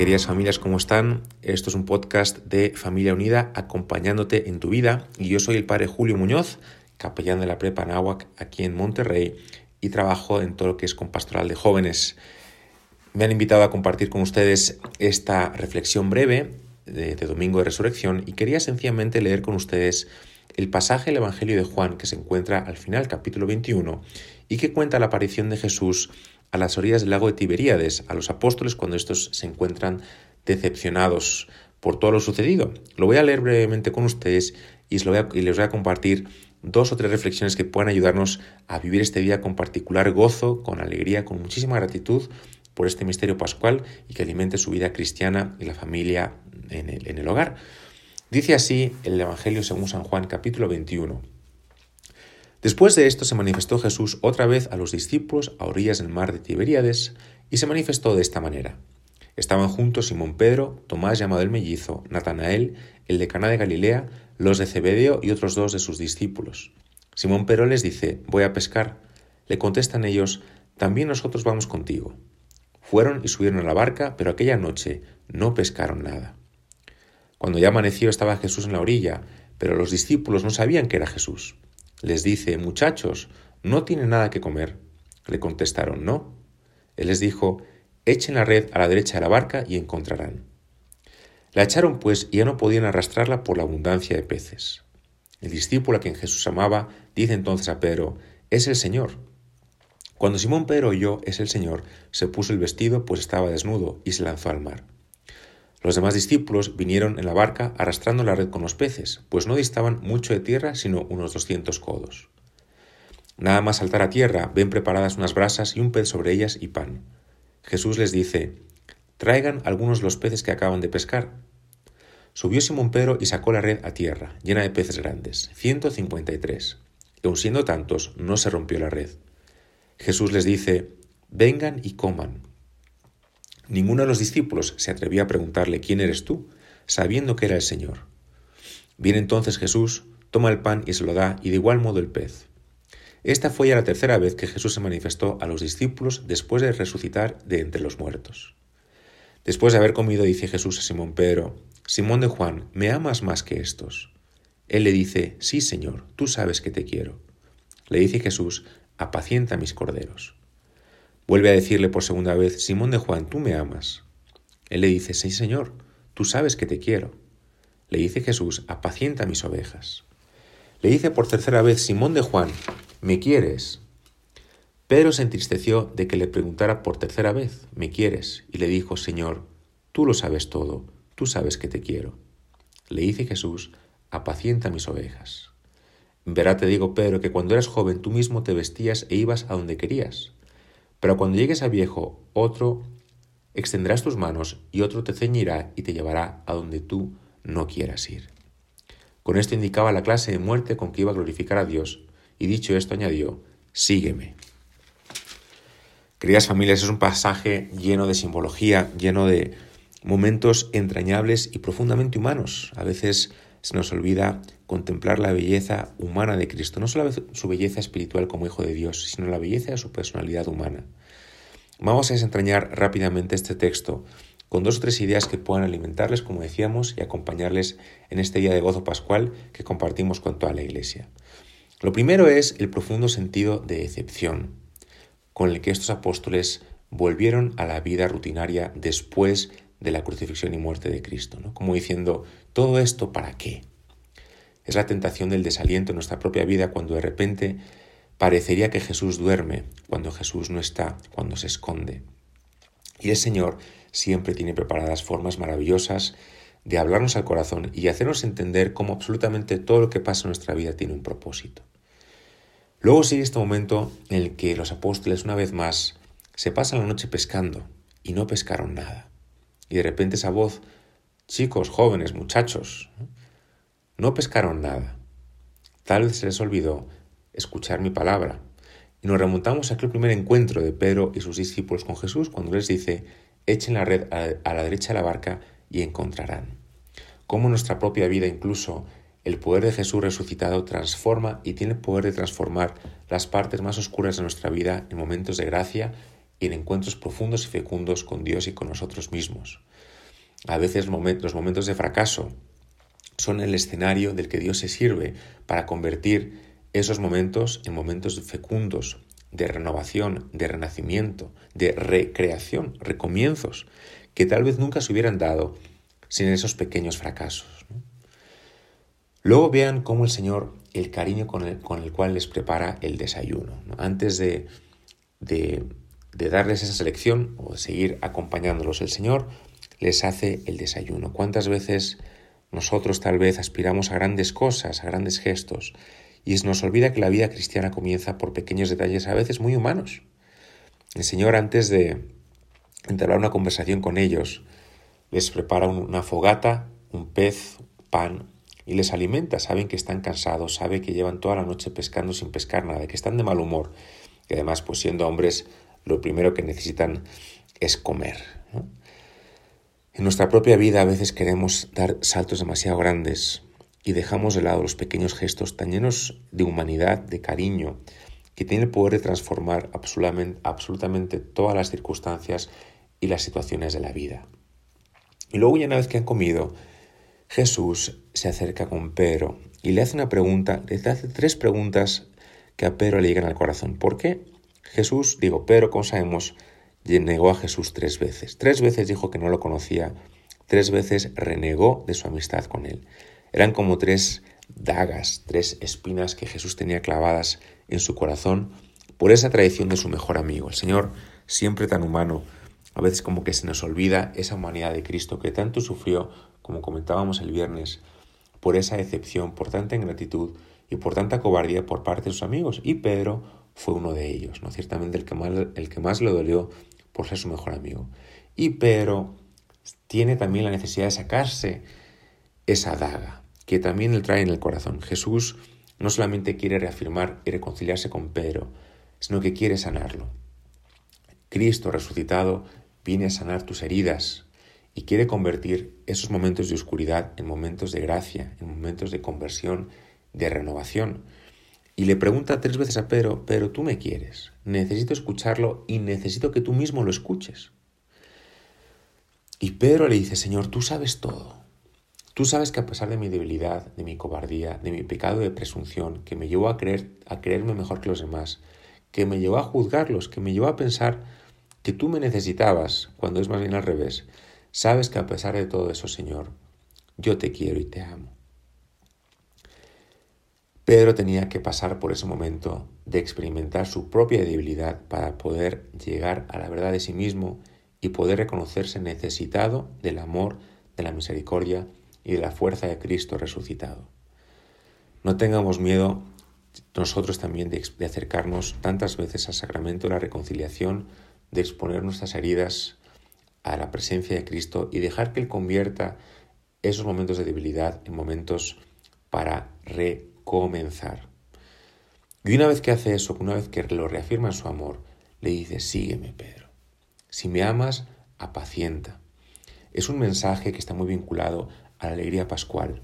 Queridas familias, ¿cómo están? Esto es un podcast de Familia Unida acompañándote en tu vida y yo soy el padre Julio Muñoz, capellán de la Prepa Nahuac aquí en Monterrey y trabajo en todo lo que es con pastoral de jóvenes. Me han invitado a compartir con ustedes esta reflexión breve de, de Domingo de Resurrección y quería sencillamente leer con ustedes el pasaje del Evangelio de Juan que se encuentra al final, capítulo 21, y que cuenta la aparición de Jesús a las orillas del lago de Tiberíades, a los apóstoles cuando estos se encuentran decepcionados por todo lo sucedido. Lo voy a leer brevemente con ustedes y, les voy a compartir dos o tres reflexiones que puedan ayudarnos a vivir este día con particular gozo, con alegría, con muchísima gratitud por este misterio pascual y que alimente su vida cristiana y la familia en el, en el hogar. Dice así el Evangelio según San Juan capítulo 21. Después de esto se manifestó Jesús otra vez a los discípulos a orillas del mar de Tiberíades y se manifestó de esta manera. Estaban juntos Simón Pedro, Tomás llamado el mellizo, Natanael, el de Caná de Galilea, los de Zebedeo y otros dos de sus discípulos. Simón Pedro les dice, voy a pescar. Le contestan ellos, también nosotros vamos contigo. Fueron y subieron a la barca, pero aquella noche no pescaron nada. Cuando ya amaneció estaba Jesús en la orilla, pero los discípulos no sabían que era Jesús. Les dice, muchachos, ¿no tienen nada que comer? Le contestaron, no. Él les dijo, echen la red a la derecha de la barca y encontrarán. La echaron pues y ya no podían arrastrarla por la abundancia de peces. El discípulo a quien Jesús amaba dice entonces a Pedro, es el Señor. Cuando Simón Pedro oyó, es el Señor, se puso el vestido, pues estaba desnudo, y se lanzó al mar. Los demás discípulos vinieron en la barca arrastrando la red con los peces, pues no distaban mucho de tierra, sino unos doscientos codos. Nada más saltar a tierra, ven preparadas unas brasas y un pez sobre ellas y pan. Jesús les dice, traigan algunos los peces que acaban de pescar. Subió Simón Pedro y sacó la red a tierra, llena de peces grandes, ciento cincuenta y tres. Y aun siendo tantos, no se rompió la red. Jesús les dice, vengan y coman. Ninguno de los discípulos se atrevía a preguntarle ¿quién eres tú? sabiendo que era el Señor. Viene entonces Jesús, toma el pan y se lo da, y de igual modo el pez. Esta fue ya la tercera vez que Jesús se manifestó a los discípulos después de resucitar de entre los muertos. Después de haber comido, dice Jesús a Simón Pedro, Simón de Juan, ¿me amas más que estos? Él le dice, Sí, Señor, tú sabes que te quiero. Le dice Jesús, apacienta mis corderos. Vuelve a decirle por segunda vez, Simón de Juan, ¿tú me amas? Él le dice, sí, Señor, tú sabes que te quiero. Le dice Jesús, apacienta mis ovejas. Le dice por tercera vez, Simón de Juan, ¿me quieres? Pedro se entristeció de que le preguntara por tercera vez, ¿me quieres? Y le dijo, Señor, tú lo sabes todo, tú sabes que te quiero. Le dice Jesús, apacienta mis ovejas. Verá te digo, Pedro, que cuando eras joven tú mismo te vestías e ibas a donde querías. Pero cuando llegues a viejo, otro extenderás tus manos y otro te ceñirá y te llevará a donde tú no quieras ir. Con esto indicaba la clase de muerte con que iba a glorificar a Dios, y dicho esto añadió, sígueme. Queridas familias, es un pasaje lleno de simbología, lleno de momentos entrañables y profundamente humanos. A veces se nos olvida contemplar la belleza humana de Cristo, no solo su belleza espiritual como Hijo de Dios, sino la belleza de su personalidad humana. Vamos a desentrañar rápidamente este texto con dos o tres ideas que puedan alimentarles, como decíamos, y acompañarles en este día de gozo pascual que compartimos con toda la Iglesia. Lo primero es el profundo sentido de decepción con el que estos apóstoles volvieron a la vida rutinaria después de la crucifixión y muerte de Cristo, ¿no? como diciendo, ¿todo esto para qué? Es la tentación del desaliento en nuestra propia vida cuando de repente parecería que Jesús duerme, cuando Jesús no está, cuando se esconde. Y el Señor siempre tiene preparadas formas maravillosas de hablarnos al corazón y hacernos entender cómo absolutamente todo lo que pasa en nuestra vida tiene un propósito. Luego sigue este momento en el que los apóstoles una vez más se pasan la noche pescando y no pescaron nada. Y de repente esa voz, chicos, jóvenes, muchachos, no pescaron nada. Tal vez se les olvidó escuchar mi palabra. Y nos remontamos a aquel primer encuentro de Pedro y sus discípulos con Jesús cuando les dice, echen la red a la derecha de la barca y encontrarán. Cómo nuestra propia vida incluso el poder de Jesús resucitado transforma y tiene el poder de transformar las partes más oscuras de nuestra vida en momentos de gracia y en encuentros profundos y fecundos con Dios y con nosotros mismos. A veces los momentos de fracaso son el escenario del que Dios se sirve para convertir esos momentos en momentos fecundos, de renovación, de renacimiento, de recreación, recomienzos, que tal vez nunca se hubieran dado sin esos pequeños fracasos. Luego vean cómo el Señor, el cariño con el, con el cual les prepara el desayuno. Antes de, de, darles esa selección o de seguir acompañándolos, el Señor les hace el desayuno. ¿Cuántas veces nosotros tal vez aspiramos a grandes cosas, a grandes gestos, y nos olvida que la vida cristiana comienza por pequeños detalles a veces muy humanos? El Señor antes de entablar una conversación con ellos, les prepara una fogata, un pez, pan, y les alimenta, saben que están cansados, saben que llevan toda la noche pescando sin pescar nada, que están de mal humor, y además, pues siendo hombres, lo primero que necesitan es comer. En nuestra propia vida a veces queremos dar saltos demasiado grandes y dejamos de lado los pequeños gestos tan llenos de humanidad, de cariño, que tienen el poder de transformar absolutamente, todas las circunstancias y las situaciones de la vida. Y luego ya una vez que han comido, Jesús se acerca con Pedro y le hace una pregunta, le hace tres preguntas que a Pedro le llegan al corazón. ¿Por qué? Jesús, digo, Pedro, como sabemos, negó a Jesús tres veces. Tres veces dijo que no lo conocía, tres veces renegó de su amistad con él. Eran como tres dagas, tres espinas que Jesús tenía clavadas en su corazón por esa traición de su mejor amigo. El Señor, siempre tan humano, a veces como que se nos olvida esa humanidad de Cristo que tanto sufrió como comentábamos el viernes, por esa decepción, por tanta ingratitud y por tanta cobardía por parte de sus amigos. Y Pedro fue uno de ellos, ¿no? Ciertamente el que más, el que más le dolió por ser su mejor amigo. Y Pedro tiene también la necesidad de sacarse esa daga que también él trae en el corazón. Jesús no solamente quiere reafirmar y reconciliarse con Pedro, sino que quiere sanarlo. Cristo resucitado viene a sanar tus heridas, y quiere convertir esos momentos de oscuridad en momentos de gracia, en momentos de conversión, de renovación. Y le pregunta tres veces a Pedro, pero tú me quieres, necesito escucharlo y necesito que tú mismo lo escuches. Y Pedro le dice, Señor, tú sabes todo. Tú sabes que a pesar de mi debilidad, de mi cobardía, de mi pecado de presunción, que me llevó a creer, a creerme mejor que los demás, que me llevó a juzgarlos, que me llevó a pensar que tú me necesitabas, cuando es más bien al revés, Sabes que a pesar de todo eso, Señor, yo te quiero y te amo. Pedro tenía que pasar por ese momento de experimentar su propia debilidad para poder llegar a la verdad de sí mismo y poder reconocerse necesitado del amor, de la misericordia y de la fuerza de Cristo resucitado. No tengamos miedo nosotros también de, acercarnos tantas veces al sacramento de la reconciliación, de exponer nuestras heridas a la presencia de Cristo y dejar que Él convierta esos momentos de debilidad en momentos para recomenzar. Y una vez que hace eso, una vez que lo reafirma en su amor, le dice, sígueme, Pedro. Si me amas, apacienta. Es un mensaje que está muy vinculado a la alegría pascual.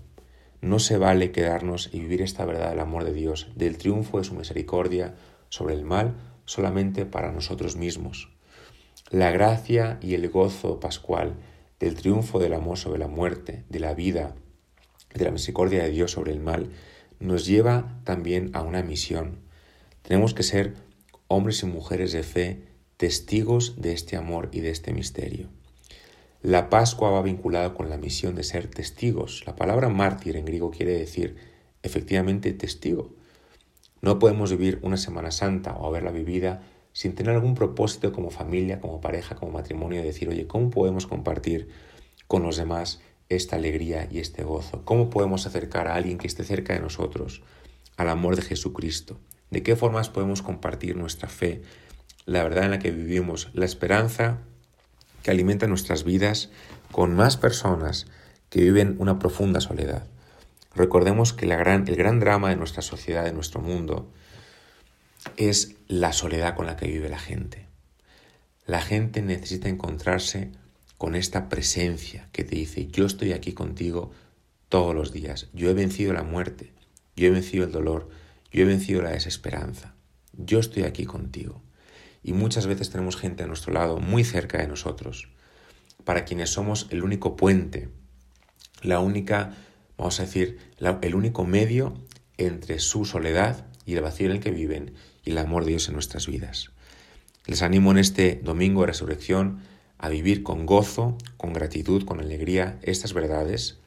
No se vale quedarnos y vivir esta verdad del amor de Dios, del triunfo de su misericordia sobre el mal, solamente para nosotros mismos. La gracia y el gozo pascual del triunfo del amor sobre la muerte, de la vida, de la misericordia de Dios sobre el mal, nos lleva también a una misión. Tenemos que ser hombres y mujeres de fe, testigos de este amor y de este misterio. La Pascua va vinculada con la misión de ser testigos. La palabra mártir en griego quiere decir efectivamente testigo. No podemos vivir una Semana Santa o haberla vivida sin tener algún propósito como familia, como pareja, como matrimonio, de decir, oye, ¿cómo podemos compartir con los demás esta alegría y este gozo? ¿Cómo podemos acercar a alguien que esté cerca de nosotros al amor de Jesucristo? ¿De qué formas podemos compartir nuestra fe, la verdad en la que vivimos, la esperanza que alimenta nuestras vidas con más personas que viven una profunda soledad? Recordemos que el gran drama de nuestra sociedad, de nuestro mundo, es la soledad con la que vive la gente. La gente necesita encontrarse con esta presencia que te dice, yo estoy aquí contigo todos los días, yo he vencido la muerte, yo he vencido el dolor, yo he vencido la desesperanza, yo estoy aquí contigo. Y muchas veces tenemos gente a nuestro lado, muy cerca de nosotros, para quienes somos el único puente, la única, vamos a decir, el único medio entre su soledad y el vacío en el que viven y el amor de Dios en nuestras vidas. Les animo en este domingo de resurrección a vivir con gozo, con gratitud, con alegría estas verdades,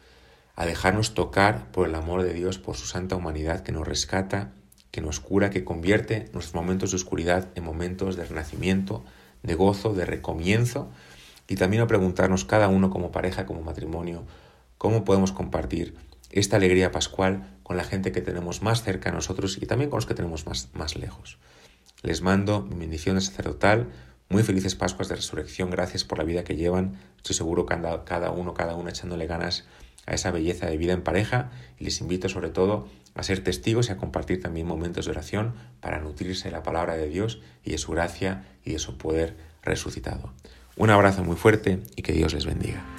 a dejarnos tocar por el amor de Dios, por su santa humanidad que nos rescata, que nos cura, que convierte nuestros momentos de oscuridad en momentos de renacimiento, de gozo, de recomienzo, y también a preguntarnos cada uno como pareja, como matrimonio, cómo podemos compartir esta alegría pascual con la gente que tenemos más cerca a nosotros y también con los que tenemos más, más lejos. Les mando mi bendición sacerdotal, muy felices Pascuas de Resurrección, gracias por la vida que llevan, estoy seguro que cada, uno, cada una echándole ganas a esa belleza de vida en pareja y les invito sobre todo a ser testigos y a compartir también momentos de oración para nutrirse de la palabra de Dios y de su gracia y de su poder resucitado. Un abrazo muy fuerte y que Dios les bendiga.